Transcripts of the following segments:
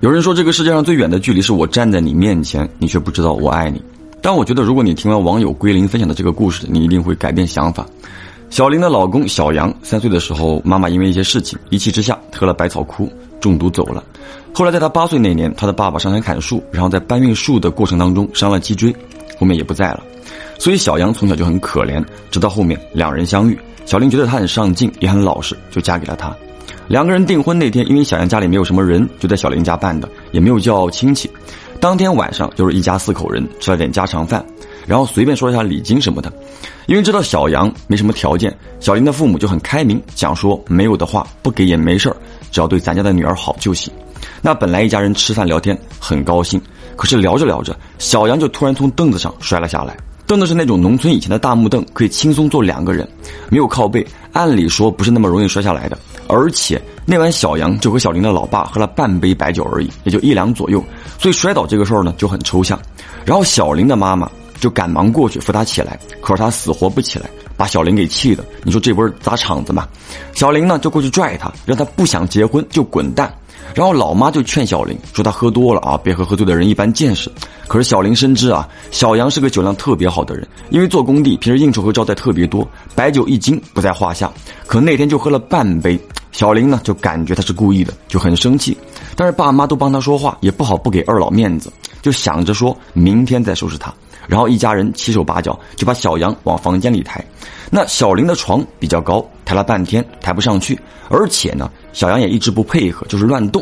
有人说这个世界上最远的距离是我站在你面前，你却不知道我爱你。但我觉得，如果你听完网友归零分享的这个故事，你一定会改变想法。小林的老公小杨三岁的时候，妈妈因为一些事情一气之下喝了百草枯，中毒走了。后来在他八岁那年，他的爸爸上山砍树，然后在搬运树的过程当中伤了脊椎，后面也不在了。所以小杨从小就很可怜，直到后面两人相遇，小林觉得他很上进，也很老实，就嫁给了他。两个人订婚那天，因为小杨家里没有什么人，就在小林家办的，也没有叫亲戚。当天晚上就是一家四口人吃了点家常饭，然后随便说一下礼金什么的。因为知道小杨没什么条件，小林的父母就很开明，讲说没有的话不给也没事儿，只要对咱家的女儿好就行。那本来一家人吃饭聊天很高兴，可是聊着聊着，小杨就突然从凳子上摔了下来。凳子是那种农村以前的大木凳，可以轻松坐两个人，没有靠背，按理说不是那么容易摔下来的。而且那晚小杨就和小林的老爸喝了半杯白酒而已，也就一两左右，所以摔倒这个事儿呢就很抽象。然后小林的妈妈就赶忙过去扶他起来，可是他死活不起来，把小林给气的。你说这不是砸场子吗？小林呢就过去拽他，让他不想结婚就滚蛋。然后老妈就劝小林说他喝多了啊，别和喝醉的人一般见识。可是小林深知啊，小杨是个酒量特别好的人，因为做工地平时应酬和招待特别多，白酒一斤不在话下。可那天就喝了半杯，小林呢就感觉他是故意的，就很生气。但是爸妈都帮他说话，也不好不给二老面子，就想着说明天再收拾他。然后一家人七手八脚就把小杨往房间里抬。那小林的床比较高，抬了半天抬不上去，而且呢，小杨也一直不配合，就是乱动。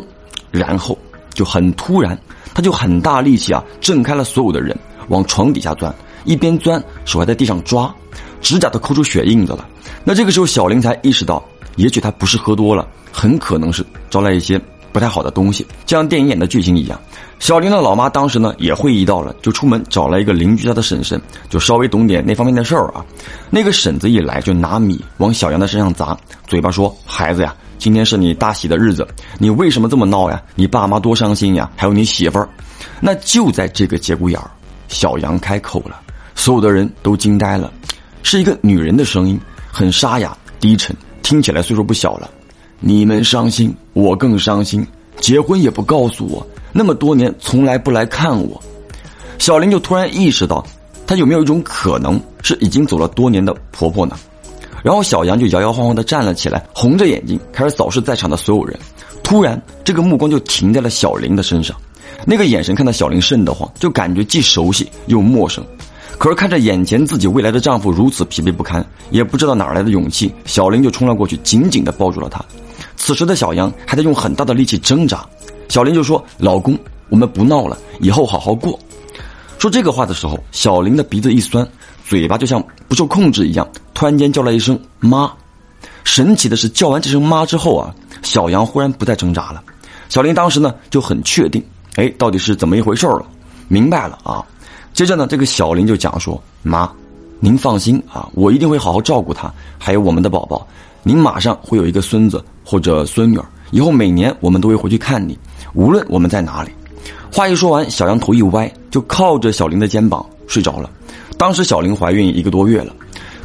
然后就很突然，他就很大力气啊，震开了所有的人，往床底下钻，一边钻手还在地上抓，指甲都抠出血印子了。那这个时候小林才意识到，也许他不是喝多了，很可能是招来一些不太好的东西，就像电影演的剧情一样。小林的老妈当时呢也会意到了，就出门找了一个邻居家的婶婶，就稍微懂点那方面的事儿啊。那个婶子一来就拿米往小杨的身上砸，嘴巴说：“孩子呀。”今天是你大喜的日子，你为什么这么闹呀？你爸妈多伤心呀！还有你媳妇儿，那就在这个节骨眼儿，小杨开口了，所有的人都惊呆了，是一个女人的声音，很沙哑低沉，听起来岁数不小了。你们伤心，我更伤心。结婚也不告诉我，那么多年从来不来看我。小林就突然意识到，她有没有一种可能是已经走了多年的婆婆呢？然后小杨就摇摇晃晃地站了起来，红着眼睛开始扫视在场的所有人。突然，这个目光就停在了小林的身上，那个眼神看到小林瘆得慌，就感觉既熟悉又陌生。可是看着眼前自己未来的丈夫如此疲惫不堪，也不知道哪来的勇气，小林就冲了过去，紧紧地抱住了他。此时的小杨还在用很大的力气挣扎，小林就说：“老公，我们不闹了，以后好好过。”说这个话的时候，小林的鼻子一酸。嘴巴就像不受控制一样，突然间叫了一声“妈”。神奇的是，叫完这声“妈”之后啊，小杨忽然不再挣扎了。小林当时呢就很确定，哎，到底是怎么一回事了？明白了啊。接着呢，这个小林就讲说：“妈，您放心啊，我一定会好好照顾他，还有我们的宝宝。您马上会有一个孙子或者孙女儿，以后每年我们都会回去看你，无论我们在哪里。”话一说完，小杨头一歪，就靠着小林的肩膀睡着了。当时小林怀孕一个多月了，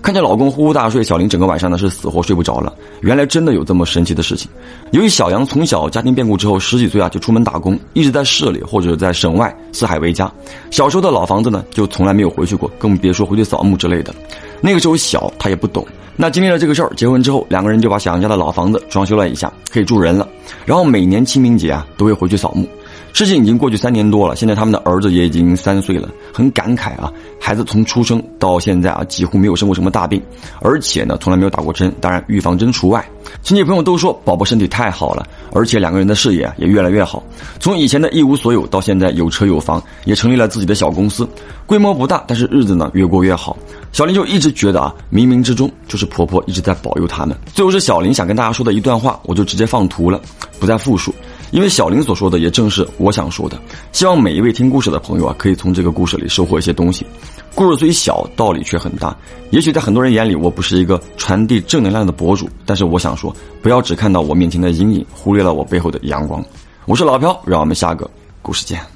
看见老公呼呼大睡，小林整个晚上呢是死活睡不着了。原来真的有这么神奇的事情。由于小杨从小家庭变故之后，十几岁啊就出门打工，一直在市里或者在省外四海为家。小时候的老房子呢就从来没有回去过，更别说回去扫墓之类的。那个时候小，他也不懂。那经历了这个事儿，结婚之后两个人就把小杨家的老房子装修了一下，可以住人了。然后每年清明节啊都会回去扫墓。事情已经过去三年多了，现在他们的儿子也已经三岁了，很感慨啊。孩子从出生到现在啊，几乎没有生过什么大病，而且呢，从来没有打过针，当然预防针除外。亲戚朋友都说宝宝身体太好了，而且两个人的事业也越来越好，从以前的一无所有到现在有车有房，也成立了自己的小公司，规模不大，但是日子呢越过越好。小林就一直觉得啊，冥冥之中就是婆婆一直在保佑他们。最后是小林想跟大家说的一段话，我就直接放图了，不再复述。因为小林所说的也正是我想说的，希望每一位听故事的朋友啊，可以从这个故事里收获一些东西。故事虽小，道理却很大。也许在很多人眼里，我不是一个传递正能量的博主，但是我想说，不要只看到我面前的阴影，忽略了我背后的阳光。我是老朴，让我们下个故事见。